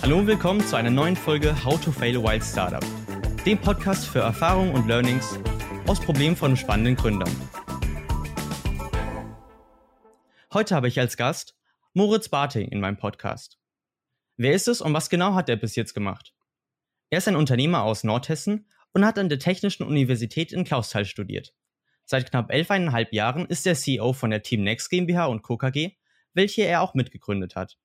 Hallo und willkommen zu einer neuen Folge How to Fail a Wild Startup, dem Podcast für Erfahrungen und Learnings aus Problemen von spannenden Gründern. Heute habe ich als Gast Moritz Barting in meinem Podcast. Wer ist es und was genau hat er bis jetzt gemacht? Er ist ein Unternehmer aus Nordhessen und hat an der Technischen Universität in Clausthal studiert. Seit knapp elfeinhalb Jahren ist er CEO von der Team Next GmbH und Co. KG, welche er auch mitgegründet hat.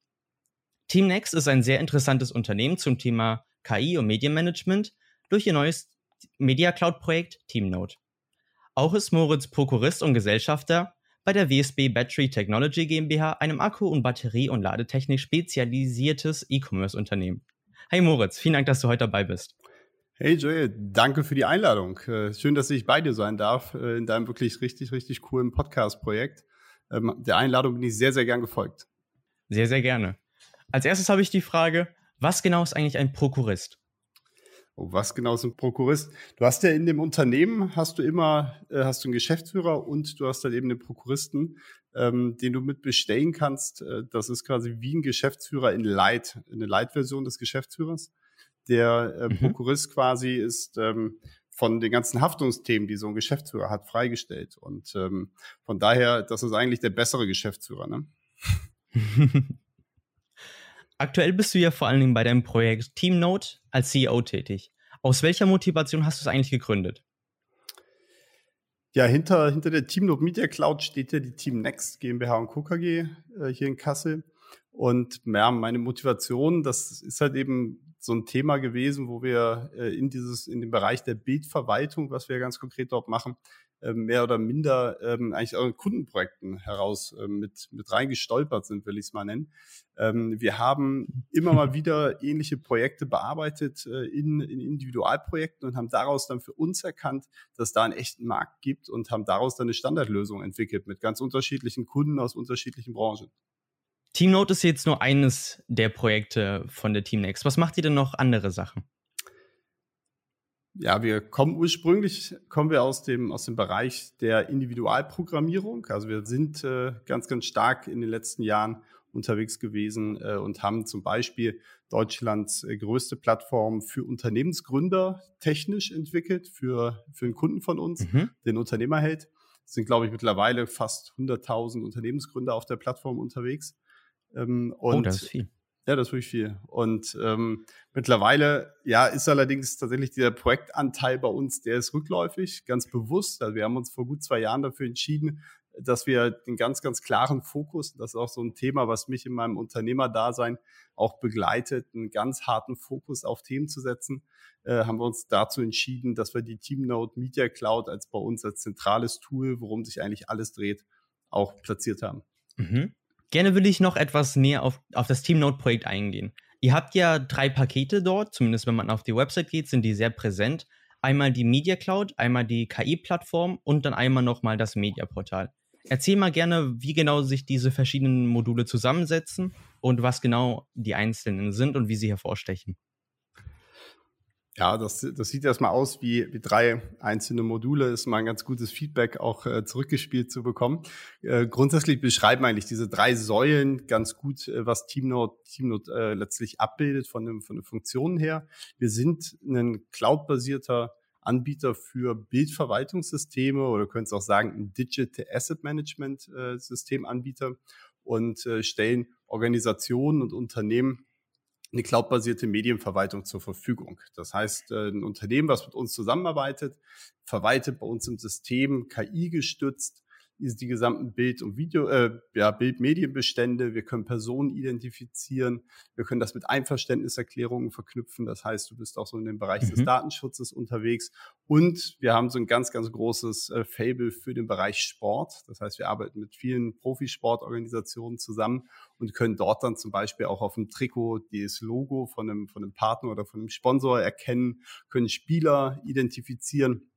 Team Next ist ein sehr interessantes Unternehmen zum Thema KI und Medienmanagement durch ihr neues Media Cloud Projekt TeamNote. Auch ist Moritz Prokurist und Gesellschafter bei der WSB Battery Technology GmbH, einem Akku- und Batterie- und Ladetechnik spezialisiertes E-Commerce-Unternehmen. Hi Moritz, vielen Dank, dass du heute dabei bist. Hey Joel, danke für die Einladung. Äh, schön, dass ich bei dir sein darf äh, in deinem wirklich richtig, richtig coolen Podcast-Projekt. Ähm, der Einladung bin ich sehr, sehr gern gefolgt. Sehr, sehr gerne. Als erstes habe ich die Frage, was genau ist eigentlich ein Prokurist? Oh, was genau ist ein Prokurist? Du hast ja in dem Unternehmen, hast du immer, äh, hast du einen Geschäftsführer und du hast dann eben den Prokuristen, ähm, den du mit bestellen kannst. Das ist quasi wie ein Geschäftsführer in Light, eine Light-Version des Geschäftsführers. Der äh, mhm. Prokurist quasi ist ähm, von den ganzen Haftungsthemen, die so ein Geschäftsführer hat, freigestellt. Und ähm, von daher, das ist eigentlich der bessere Geschäftsführer. Ne? Aktuell bist du ja vor allen Dingen bei deinem Projekt TeamNote als CEO tätig. Aus welcher Motivation hast du es eigentlich gegründet? Ja, hinter, hinter der TeamNote Media Cloud steht ja die Team Next GmbH und Co. KG äh, hier in Kassel. Und ja, meine Motivation, das ist halt eben so ein Thema gewesen, wo wir äh, in dieses, in dem Bereich der Bildverwaltung, was wir ganz konkret dort machen, ähm, mehr oder minder ähm, eigentlich auch in Kundenprojekten heraus ähm, mit, mit reingestolpert sind, will ich es mal nennen. Ähm, wir haben immer mal wieder ähnliche Projekte bearbeitet äh, in, in Individualprojekten und haben daraus dann für uns erkannt, dass da einen echten Markt gibt und haben daraus dann eine Standardlösung entwickelt mit ganz unterschiedlichen Kunden aus unterschiedlichen Branchen. TeamNote ist jetzt nur eines der Projekte von der TeamNext. Was macht ihr denn noch andere Sachen? Ja, wir kommen ursprünglich kommen wir aus dem aus dem Bereich der Individualprogrammierung. Also wir sind äh, ganz ganz stark in den letzten Jahren unterwegs gewesen äh, und haben zum Beispiel Deutschlands äh, größte Plattform für Unternehmensgründer technisch entwickelt für für einen Kunden von uns, mhm. den Unternehmerheld. Es sind glaube ich mittlerweile fast 100.000 Unternehmensgründer auf der Plattform unterwegs. Ähm, oh, das ist viel. Ja, das ist wirklich viel. Und ähm, mittlerweile, ja, ist allerdings tatsächlich dieser Projektanteil bei uns, der ist rückläufig, ganz bewusst. Also wir haben uns vor gut zwei Jahren dafür entschieden, dass wir den ganz, ganz klaren Fokus, das ist auch so ein Thema, was mich in meinem Unternehmerdasein auch begleitet, einen ganz harten Fokus auf Themen zu setzen, äh, haben wir uns dazu entschieden, dass wir die TeamNote Media Cloud als bei uns als zentrales Tool, worum sich eigentlich alles dreht, auch platziert haben. Mhm. Gerne würde ich noch etwas näher auf, auf das TeamNote-Projekt eingehen. Ihr habt ja drei Pakete dort, zumindest wenn man auf die Website geht, sind die sehr präsent. Einmal die Media Cloud, einmal die KI-Plattform und dann einmal nochmal das Media-Portal. Erzähl mal gerne, wie genau sich diese verschiedenen Module zusammensetzen und was genau die einzelnen sind und wie sie hervorstechen. Ja, das, das sieht erstmal aus wie, wie drei einzelne Module. Ist mal ein ganz gutes Feedback auch äh, zurückgespielt zu bekommen. Äh, grundsätzlich beschreiben eigentlich diese drei Säulen ganz gut, äh, was TeamNote, TeamNote äh, letztlich abbildet von, dem, von den Funktionen her. Wir sind ein cloud-basierter Anbieter für Bildverwaltungssysteme oder könnt es auch sagen, ein Digital Asset Management äh, Systemanbieter und äh, stellen Organisationen und Unternehmen eine cloudbasierte Medienverwaltung zur Verfügung. Das heißt, äh, ein Unternehmen, was mit uns zusammenarbeitet, verwaltet bei uns im System KI gestützt die gesamten Bild- und Video, äh, ja, Bildmedienbestände. Wir können Personen identifizieren. Wir können das mit Einverständniserklärungen verknüpfen. Das heißt, du bist auch so in dem Bereich mhm. des Datenschutzes unterwegs. Und wir haben so ein ganz, ganz großes äh, Fable für den Bereich Sport. Das heißt, wir arbeiten mit vielen Profisportorganisationen zusammen und können dort dann zum Beispiel auch auf dem Trikot das Logo von einem, von einem Partner oder von einem Sponsor erkennen, können Spieler identifizieren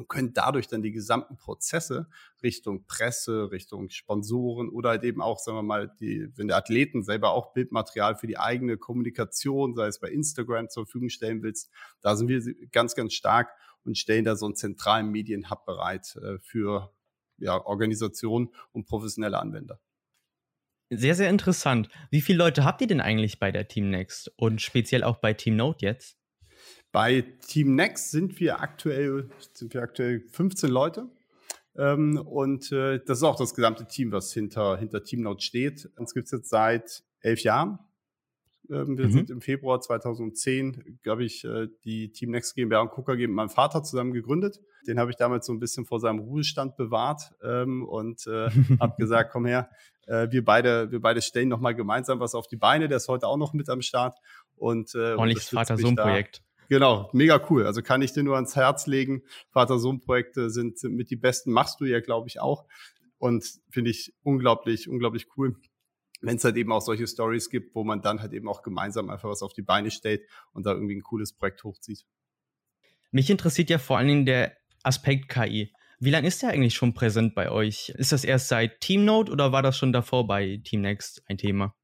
und können dadurch dann die gesamten Prozesse Richtung Presse, Richtung Sponsoren oder halt eben auch, sagen wir mal, die, wenn der Athleten selber auch Bildmaterial für die eigene Kommunikation, sei es bei Instagram zur Verfügung stellen willst, da sind wir ganz, ganz stark und stellen da so einen zentralen Medienhub bereit äh, für ja, Organisationen und professionelle Anwender. Sehr, sehr interessant. Wie viele Leute habt ihr denn eigentlich bei der Team Next und speziell auch bei Team Note jetzt? Bei Team Next sind wir aktuell, sind wir aktuell 15 Leute. Ähm, und äh, das ist auch das gesamte Team, was hinter, hinter Team Note steht. Uns gibt es jetzt seit elf Jahren. Ähm, wir mhm. sind im Februar 2010, glaube ich, äh, die Team Next GmbH und KUKA mit meinem Vater zusammen gegründet. Den habe ich damals so ein bisschen vor seinem Ruhestand bewahrt ähm, und äh, habe gesagt, komm her, äh, wir beide, wir beide stellen nochmal gemeinsam was auf die Beine. Der ist heute auch noch mit am Start. Und, äh, Ordentliches Vater-Sohn-Projekt. Genau, mega cool. Also kann ich dir nur ans Herz legen. Vater-Sohn-Projekte sind, sind mit die besten, machst du ja, glaube ich, auch. Und finde ich unglaublich, unglaublich cool wenn es halt eben auch solche Stories gibt, wo man dann halt eben auch gemeinsam einfach was auf die Beine stellt und da irgendwie ein cooles Projekt hochzieht. Mich interessiert ja vor allen Dingen der Aspekt KI. Wie lange ist der eigentlich schon präsent bei euch? Ist das erst seit TeamNote oder war das schon davor bei TeamNext ein Thema?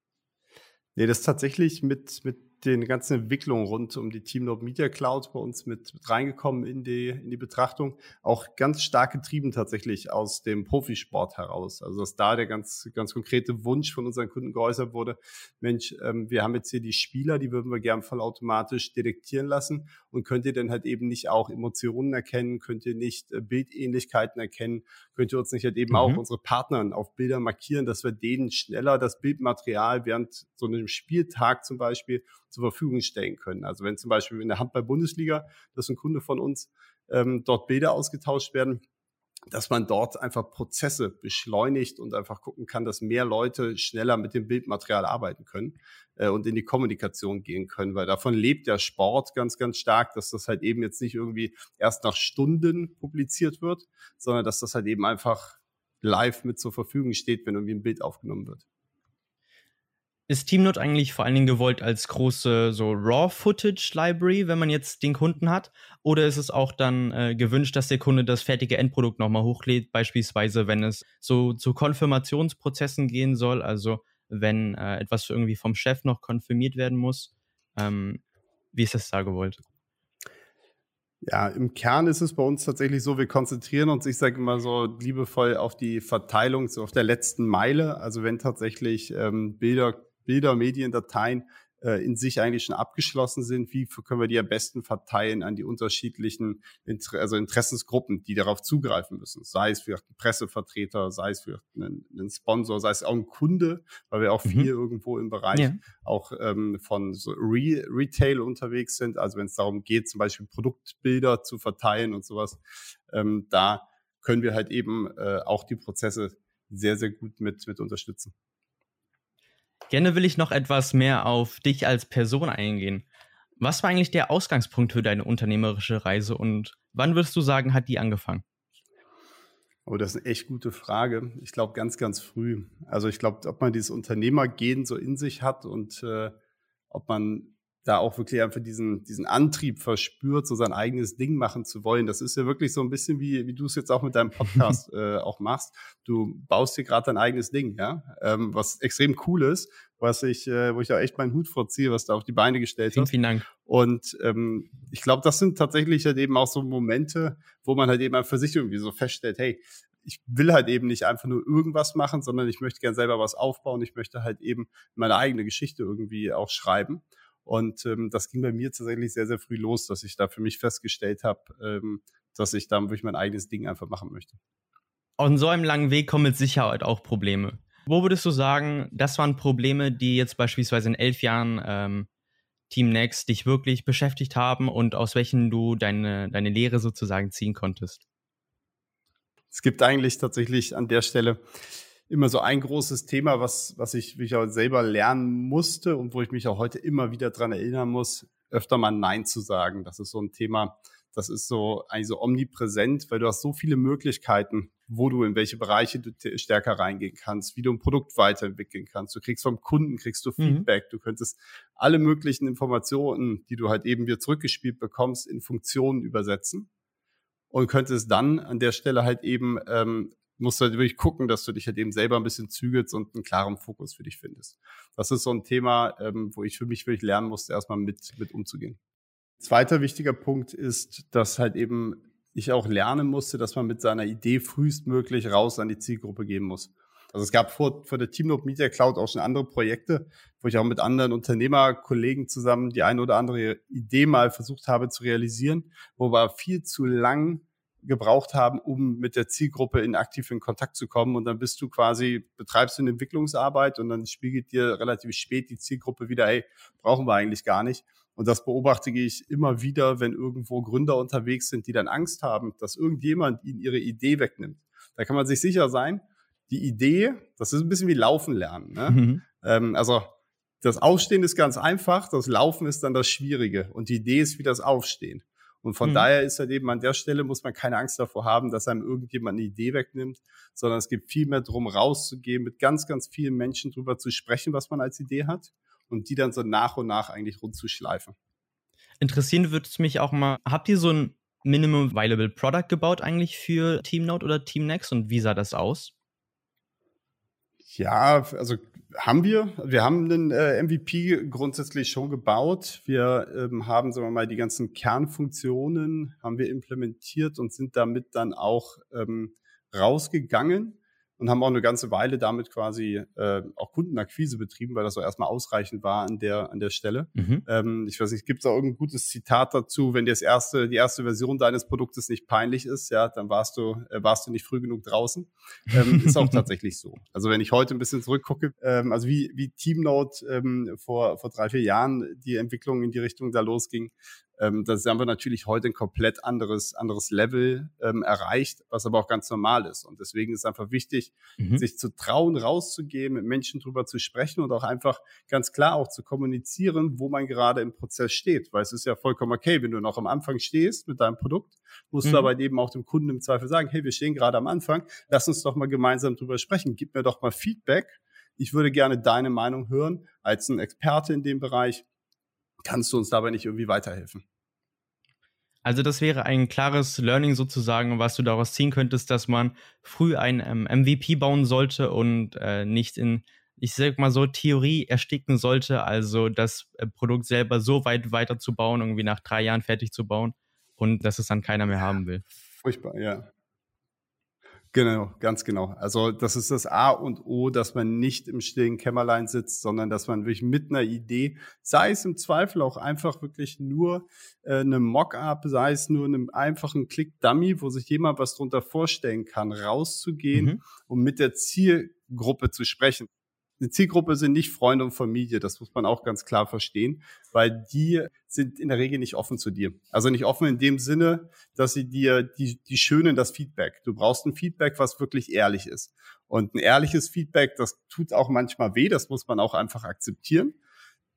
Nee, das ist tatsächlich mit, mit den ganzen Entwicklungen rund um die TeamNote Media Cloud bei uns mit, mit reingekommen in die, in die Betrachtung. Auch ganz stark getrieben tatsächlich aus dem Profisport heraus. Also dass da der ganz, ganz konkrete Wunsch von unseren Kunden geäußert wurde, Mensch, ähm, wir haben jetzt hier die Spieler, die würden wir gern vollautomatisch detektieren lassen und könnt ihr denn halt eben nicht auch Emotionen erkennen, könnt ihr nicht äh, Bildähnlichkeiten erkennen, könnt ihr uns nicht halt eben mhm. auch unsere Partner auf Bilder markieren, dass wir denen schneller das Bildmaterial während so einem Spieltag zum Beispiel zur Verfügung stellen können. Also wenn zum Beispiel in der Handball-Bundesliga, das ist ein Kunde von uns, ähm, dort Bilder ausgetauscht werden, dass man dort einfach Prozesse beschleunigt und einfach gucken kann, dass mehr Leute schneller mit dem Bildmaterial arbeiten können äh, und in die Kommunikation gehen können, weil davon lebt der Sport ganz, ganz stark, dass das halt eben jetzt nicht irgendwie erst nach Stunden publiziert wird, sondern dass das halt eben einfach live mit zur Verfügung steht, wenn irgendwie ein Bild aufgenommen wird. Ist TeamNote eigentlich vor allen Dingen gewollt als große so Raw-Footage-Library, wenn man jetzt den Kunden hat? Oder ist es auch dann äh, gewünscht, dass der Kunde das fertige Endprodukt nochmal hochlädt, beispielsweise wenn es so zu Konfirmationsprozessen gehen soll, also wenn äh, etwas irgendwie vom Chef noch konfirmiert werden muss? Ähm, wie ist das da gewollt? Ja, im Kern ist es bei uns tatsächlich so, wir konzentrieren uns, ich sage immer so liebevoll, auf die Verteilung, so auf der letzten Meile. Also wenn tatsächlich ähm, Bilder Bilder, Mediendateien äh, in sich eigentlich schon abgeschlossen sind. Wie können wir die am besten verteilen an die unterschiedlichen Inter also Interessensgruppen, die darauf zugreifen müssen? Sei es für einen Pressevertreter, sei es für einen, einen, Sponsor, sei es auch ein Kunde, weil wir auch mhm. viel irgendwo im Bereich ja. auch ähm, von so Re Retail unterwegs sind. Also wenn es darum geht, zum Beispiel Produktbilder zu verteilen und sowas, ähm, da können wir halt eben äh, auch die Prozesse sehr, sehr gut mit, mit unterstützen. Gerne will ich noch etwas mehr auf dich als Person eingehen. Was war eigentlich der Ausgangspunkt für deine unternehmerische Reise und wann würdest du sagen, hat die angefangen? Oh, das ist eine echt gute Frage. Ich glaube ganz, ganz früh. Also ich glaube, ob man dieses Unternehmergehen so in sich hat und äh, ob man da auch wirklich einfach diesen, diesen Antrieb verspürt, so sein eigenes Ding machen zu wollen. Das ist ja wirklich so ein bisschen wie, wie du es jetzt auch mit deinem Podcast äh, auch machst. Du baust dir gerade dein eigenes Ding, ja, ähm, was extrem cool ist, was ich, äh, wo ich auch echt meinen Hut vorziehe, was da auf die Beine gestellt vielen, hast. Vielen Dank. Und ähm, ich glaube, das sind tatsächlich halt eben auch so Momente, wo man halt eben für sich irgendwie so feststellt, hey, ich will halt eben nicht einfach nur irgendwas machen, sondern ich möchte gern selber was aufbauen. Ich möchte halt eben meine eigene Geschichte irgendwie auch schreiben. Und ähm, das ging bei mir tatsächlich sehr, sehr früh los, dass ich da für mich festgestellt habe, ähm, dass ich da wirklich mein eigenes Ding einfach machen möchte. Auf so einem langen Weg kommen mit Sicherheit auch Probleme. Wo würdest du sagen, das waren Probleme, die jetzt beispielsweise in elf Jahren ähm, Team Next dich wirklich beschäftigt haben und aus welchen du deine, deine Lehre sozusagen ziehen konntest? Es gibt eigentlich tatsächlich an der Stelle immer so ein großes Thema, was, was ich, wie ich auch selber lernen musste und wo ich mich auch heute immer wieder dran erinnern muss, öfter mal Nein zu sagen. Das ist so ein Thema, das ist so eigentlich so omnipräsent, weil du hast so viele Möglichkeiten, wo du in welche Bereiche du stärker reingehen kannst, wie du ein Produkt weiterentwickeln kannst. Du kriegst vom Kunden, kriegst du mhm. Feedback, mhm. du könntest alle möglichen Informationen, die du halt eben wieder zurückgespielt bekommst, in Funktionen übersetzen und könntest dann an der Stelle halt eben ähm, musst halt wirklich gucken, dass du dich halt eben selber ein bisschen zügelst und einen klaren Fokus für dich findest. Das ist so ein Thema, ähm, wo ich für mich wirklich lernen musste, erstmal mit, mit umzugehen. Zweiter wichtiger Punkt ist, dass halt eben ich auch lernen musste, dass man mit seiner Idee frühestmöglich raus an die Zielgruppe gehen muss. Also es gab vor, vor der Teamnote Media Cloud auch schon andere Projekte, wo ich auch mit anderen Unternehmerkollegen zusammen die eine oder andere Idee mal versucht habe zu realisieren, wo wir viel zu lang gebraucht haben, um mit der Zielgruppe in aktiv in Kontakt zu kommen. Und dann bist du quasi, betreibst du eine Entwicklungsarbeit und dann spiegelt dir relativ spät die Zielgruppe wieder, hey, brauchen wir eigentlich gar nicht. Und das beobachte ich immer wieder, wenn irgendwo Gründer unterwegs sind, die dann Angst haben, dass irgendjemand ihnen ihre Idee wegnimmt. Da kann man sich sicher sein, die Idee, das ist ein bisschen wie Laufen lernen. Ne? Mhm. Ähm, also das Aufstehen ist ganz einfach, das Laufen ist dann das Schwierige und die Idee ist wie das Aufstehen. Und von mhm. daher ist halt eben an der Stelle muss man keine Angst davor haben, dass einem irgendjemand eine Idee wegnimmt, sondern es geht viel mehr darum, rauszugehen, mit ganz, ganz vielen Menschen drüber zu sprechen, was man als Idee hat und die dann so nach und nach eigentlich rund zu schleifen. Interessieren würde es mich auch mal, habt ihr so ein Minimum Viable Product gebaut eigentlich für TeamNote oder TeamNext und wie sah das aus? Ja, also haben wir. Wir haben einen äh, MVP grundsätzlich schon gebaut. Wir ähm, haben, sagen wir mal, die ganzen Kernfunktionen haben wir implementiert und sind damit dann auch ähm, rausgegangen und haben auch eine ganze Weile damit quasi äh, auch Kundenakquise betrieben, weil das so erstmal ausreichend war an der an der Stelle. Mhm. Ähm, ich weiß nicht, gibt es auch irgendein gutes Zitat dazu, wenn dir das erste die erste Version deines Produktes nicht peinlich ist, ja, dann warst du äh, warst du nicht früh genug draußen. Ähm, ist auch tatsächlich so. Also wenn ich heute ein bisschen zurückgucke, ähm, also wie wie Teamnote ähm, vor vor drei vier Jahren die Entwicklung in die Richtung da losging, ähm, da haben wir natürlich heute ein komplett anderes, anderes Level ähm, erreicht, was aber auch ganz normal ist. Und deswegen ist es einfach wichtig, mhm. sich zu trauen, rauszugehen, mit Menschen drüber zu sprechen und auch einfach ganz klar auch zu kommunizieren, wo man gerade im Prozess steht. Weil es ist ja vollkommen okay, wenn du noch am Anfang stehst mit deinem Produkt, musst mhm. du aber eben auch dem Kunden im Zweifel sagen, hey, wir stehen gerade am Anfang, lass uns doch mal gemeinsam drüber sprechen, gib mir doch mal Feedback. Ich würde gerne deine Meinung hören als ein Experte in dem Bereich kannst du uns dabei nicht irgendwie weiterhelfen? Also das wäre ein klares Learning sozusagen, was du daraus ziehen könntest, dass man früh ein ähm, MVP bauen sollte und äh, nicht in, ich sag mal so, Theorie ersticken sollte, also das äh, Produkt selber so weit weiter zu bauen, irgendwie nach drei Jahren fertig zu bauen und dass es dann keiner mehr haben will. Furchtbar, ja. Genau, ganz genau. Also das ist das A und O, dass man nicht im stillen Kämmerlein sitzt, sondern dass man wirklich mit einer Idee, sei es im Zweifel auch einfach wirklich nur äh, eine Mock-up, sei es nur einem einfachen Click-Dummy, wo sich jemand was drunter vorstellen kann, rauszugehen, mhm. um mit der Zielgruppe zu sprechen eine Zielgruppe sind nicht Freunde und Familie, das muss man auch ganz klar verstehen, weil die sind in der Regel nicht offen zu dir. Also nicht offen in dem Sinne, dass sie dir, die, die schönen das Feedback. Du brauchst ein Feedback, was wirklich ehrlich ist. Und ein ehrliches Feedback, das tut auch manchmal weh, das muss man auch einfach akzeptieren.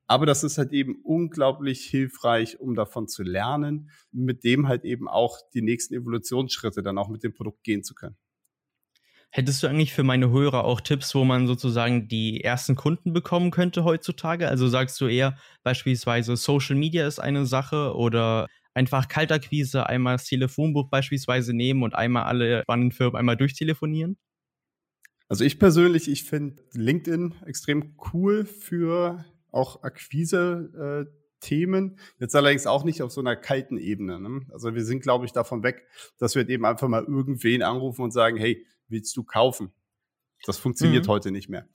Aber das ist halt eben unglaublich hilfreich, um davon zu lernen, mit dem halt eben auch die nächsten Evolutionsschritte dann auch mit dem Produkt gehen zu können. Hättest du eigentlich für meine Hörer auch Tipps, wo man sozusagen die ersten Kunden bekommen könnte heutzutage? Also sagst du eher beispielsweise Social Media ist eine Sache oder einfach Kaltakquise, einmal das Telefonbuch beispielsweise nehmen und einmal alle spannenden Firmen einmal durchtelefonieren? Also ich persönlich, ich finde LinkedIn extrem cool für auch Akquise. Äh, Themen, jetzt allerdings auch nicht auf so einer kalten Ebene. Ne? Also wir sind, glaube ich, davon weg, dass wir eben einfach mal irgendwen anrufen und sagen, hey, willst du kaufen? Das funktioniert mhm. heute nicht mehr.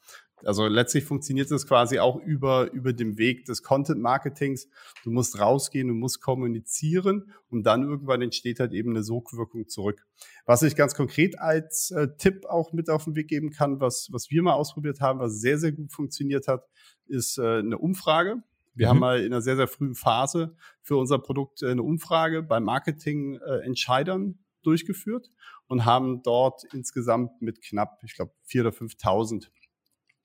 Also letztlich funktioniert es quasi auch über, über den Weg des Content Marketings. Du musst rausgehen, du musst kommunizieren und dann irgendwann entsteht halt eben eine Sogwirkung zurück. Was ich ganz konkret als äh, Tipp auch mit auf den Weg geben kann, was, was wir mal ausprobiert haben, was sehr, sehr gut funktioniert hat, ist äh, eine Umfrage. Wir mhm. haben mal in einer sehr, sehr frühen Phase für unser Produkt äh, eine Umfrage bei Marketing-Entscheidern äh, durchgeführt und haben dort insgesamt mit knapp, ich glaube, 4.000 oder 5.000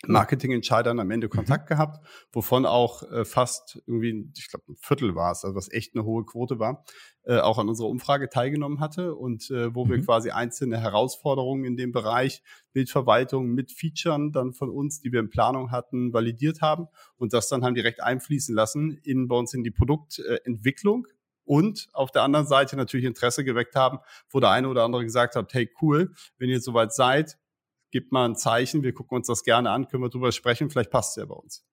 Marketingentscheidern am Ende mhm. Kontakt gehabt, wovon auch äh, fast irgendwie, ich glaube, ein Viertel war es, also was echt eine hohe Quote war, äh, auch an unserer Umfrage teilgenommen hatte und äh, wo mhm. wir quasi einzelne Herausforderungen in dem Bereich Bildverwaltung mit Featuren dann von uns, die wir in Planung hatten, validiert haben und das dann haben direkt einfließen lassen in bei uns in die Produktentwicklung und auf der anderen Seite natürlich Interesse geweckt haben, wo der eine oder andere gesagt hat, hey cool, wenn ihr soweit seid, gebt mal ein Zeichen, wir gucken uns das gerne an, können wir drüber sprechen, vielleicht passt es ja bei uns.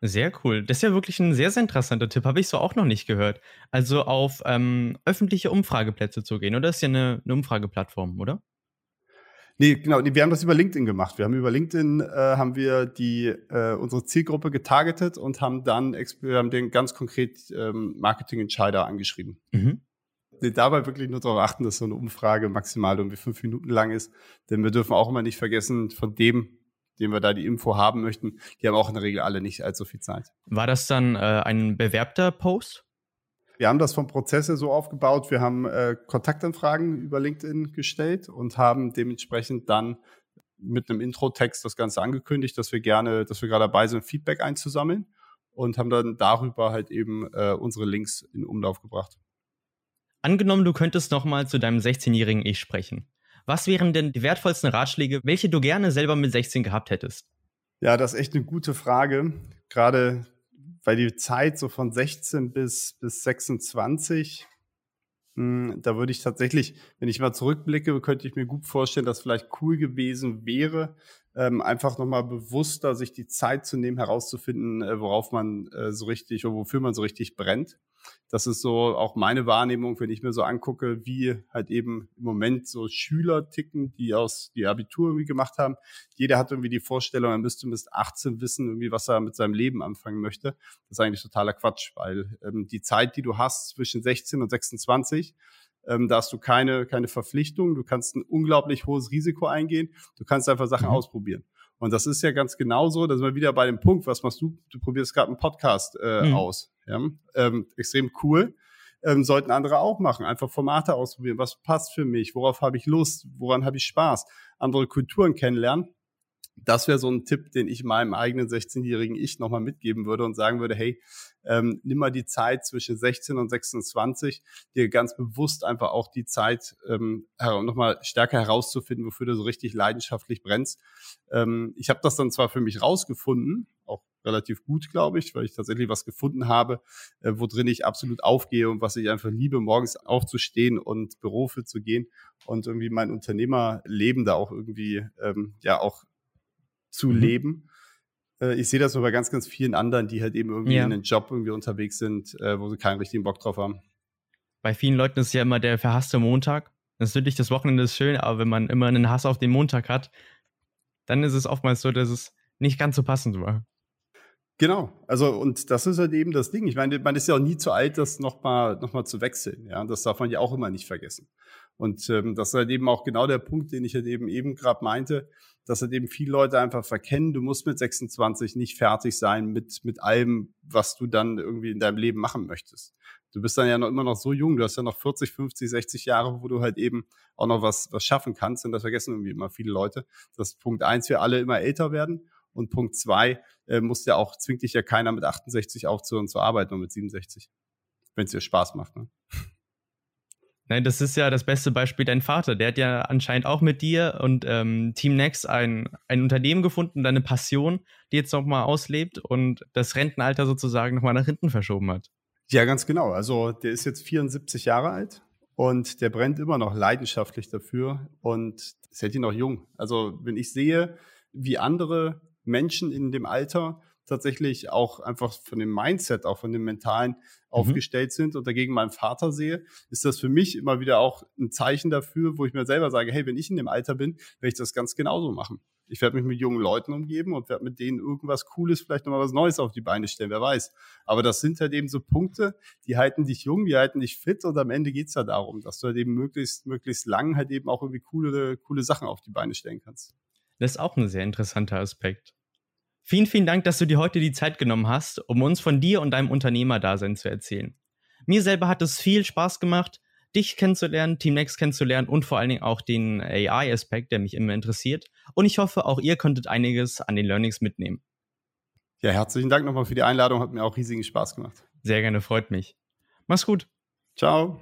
Sehr cool. Das ist ja wirklich ein sehr, sehr interessanter Tipp. Habe ich so auch noch nicht gehört. Also auf ähm, öffentliche Umfrageplätze zu gehen, oder? Das ist ja eine, eine Umfrageplattform, oder? Nee, genau. Nee, wir haben das über LinkedIn gemacht. Wir haben über LinkedIn äh, haben wir die äh, unsere Zielgruppe getargetet und haben dann wir haben den ganz konkret ähm, Marketing-Entscheider angeschrieben. Mhm. Nee, dabei wirklich nur darauf achten, dass so eine Umfrage maximal irgendwie fünf Minuten lang ist. Denn wir dürfen auch immer nicht vergessen, von dem, dem wir da die Info haben möchten, die haben auch in der Regel alle nicht allzu viel Zeit. War das dann äh, ein bewerbter Post? Wir haben das vom Prozess her so aufgebaut. Wir haben äh, Kontaktanfragen über LinkedIn gestellt und haben dementsprechend dann mit einem Intro-Text das Ganze angekündigt, dass wir gerne, dass wir gerade dabei sind, Feedback einzusammeln und haben dann darüber halt eben äh, unsere Links in Umlauf gebracht. Angenommen, du könntest nochmal zu deinem 16-jährigen Ich sprechen. Was wären denn die wertvollsten Ratschläge, welche du gerne selber mit 16 gehabt hättest? Ja, das ist echt eine gute Frage. Gerade weil die Zeit so von 16 bis, bis 26, mh, hm, da würde ich tatsächlich, wenn ich mal zurückblicke, könnte ich mir gut vorstellen, dass vielleicht cool gewesen wäre, ähm, einfach nochmal bewusster sich die Zeit zu nehmen, herauszufinden, äh, worauf man äh, so richtig oder wofür man so richtig brennt. Das ist so auch meine Wahrnehmung, wenn ich mir so angucke, wie halt eben im Moment so Schüler ticken, die aus die Abitur irgendwie gemacht haben. Jeder hat irgendwie die Vorstellung, er müsste bis 18 wissen, irgendwie, was er mit seinem Leben anfangen möchte. Das ist eigentlich totaler Quatsch, weil ähm, die Zeit, die du hast zwischen 16 und 26, ähm, da hast du keine, keine Verpflichtung. Du kannst ein unglaublich hohes Risiko eingehen. Du kannst einfach Sachen mhm. ausprobieren. Und das ist ja ganz genauso, da sind wir wieder bei dem Punkt, was machst du? Du probierst gerade einen Podcast äh, mhm. aus. Ja? Ähm, extrem cool. Ähm, sollten andere auch machen. Einfach Formate ausprobieren. Was passt für mich? Worauf habe ich Lust? Woran habe ich Spaß? Andere Kulturen kennenlernen das wäre so ein Tipp, den ich meinem eigenen 16-jährigen Ich nochmal mitgeben würde und sagen würde, hey, ähm, nimm mal die Zeit zwischen 16 und 26, dir ganz bewusst einfach auch die Zeit ähm, nochmal stärker herauszufinden, wofür du so richtig leidenschaftlich brennst. Ähm, ich habe das dann zwar für mich rausgefunden, auch relativ gut, glaube ich, weil ich tatsächlich was gefunden habe, äh, worin ich absolut aufgehe und was ich einfach liebe, morgens aufzustehen und Büro für zu gehen und irgendwie mein Unternehmerleben da auch irgendwie ähm, ja auch zu mhm. leben. Äh, ich sehe das nur bei ganz, ganz vielen anderen, die halt eben irgendwie ja. in einem Job irgendwie unterwegs sind, äh, wo sie keinen richtigen Bock drauf haben. Bei vielen Leuten ist ja immer der verhasste Montag. Natürlich, das Wochenende ist schön, aber wenn man immer einen Hass auf den Montag hat, dann ist es oftmals so, dass es nicht ganz so passend war. Genau, also und das ist halt eben das Ding. Ich meine, man ist ja auch nie zu alt, das nochmal noch mal zu wechseln. Ja, das darf man ja auch immer nicht vergessen. Und ähm, das ist halt eben auch genau der Punkt, den ich halt eben eben gerade meinte, dass halt eben viele Leute einfach verkennen, du musst mit 26 nicht fertig sein mit, mit allem, was du dann irgendwie in deinem Leben machen möchtest. Du bist dann ja noch immer noch so jung, du hast ja noch 40, 50, 60 Jahre, wo du halt eben auch noch was, was schaffen kannst. Und das vergessen irgendwie immer viele Leute. Das Punkt eins, wir alle immer älter werden. Und Punkt zwei, äh, muss ja auch, zwingt dich ja keiner mit 68 aufzuhören zu arbeiten und mit 67. Wenn es dir Spaß macht. Ne? Nein, das ist ja das beste Beispiel dein Vater. Der hat ja anscheinend auch mit dir und ähm, Team Next ein, ein Unternehmen gefunden, eine Passion, die jetzt nochmal auslebt und das Rentenalter sozusagen nochmal nach hinten verschoben hat. Ja, ganz genau. Also der ist jetzt 74 Jahre alt und der brennt immer noch leidenschaftlich dafür und ist hält ihn noch jung. Also wenn ich sehe, wie andere Menschen in dem Alter tatsächlich auch einfach von dem Mindset, auch von dem Mentalen mhm. aufgestellt sind und dagegen meinen Vater sehe, ist das für mich immer wieder auch ein Zeichen dafür, wo ich mir selber sage, hey, wenn ich in dem Alter bin, werde ich das ganz genauso machen. Ich werde mich mit jungen Leuten umgeben und werde mit denen irgendwas Cooles, vielleicht nochmal was Neues auf die Beine stellen, wer weiß. Aber das sind halt eben so Punkte, die halten dich jung, die halten dich fit und am Ende geht's ja darum, dass du halt eben möglichst, möglichst lang halt eben auch irgendwie coole, coole Sachen auf die Beine stellen kannst. Das ist auch ein sehr interessanter Aspekt. Vielen, vielen Dank, dass du dir heute die Zeit genommen hast, um uns von dir und deinem Unternehmerdasein zu erzählen. Mir selber hat es viel Spaß gemacht, dich kennenzulernen, Team Next kennenzulernen und vor allen Dingen auch den AI-Aspekt, der mich immer interessiert. Und ich hoffe, auch ihr konntet einiges an den Learnings mitnehmen. Ja, herzlichen Dank nochmal für die Einladung, hat mir auch riesigen Spaß gemacht. Sehr gerne, freut mich. Mach's gut. Ciao.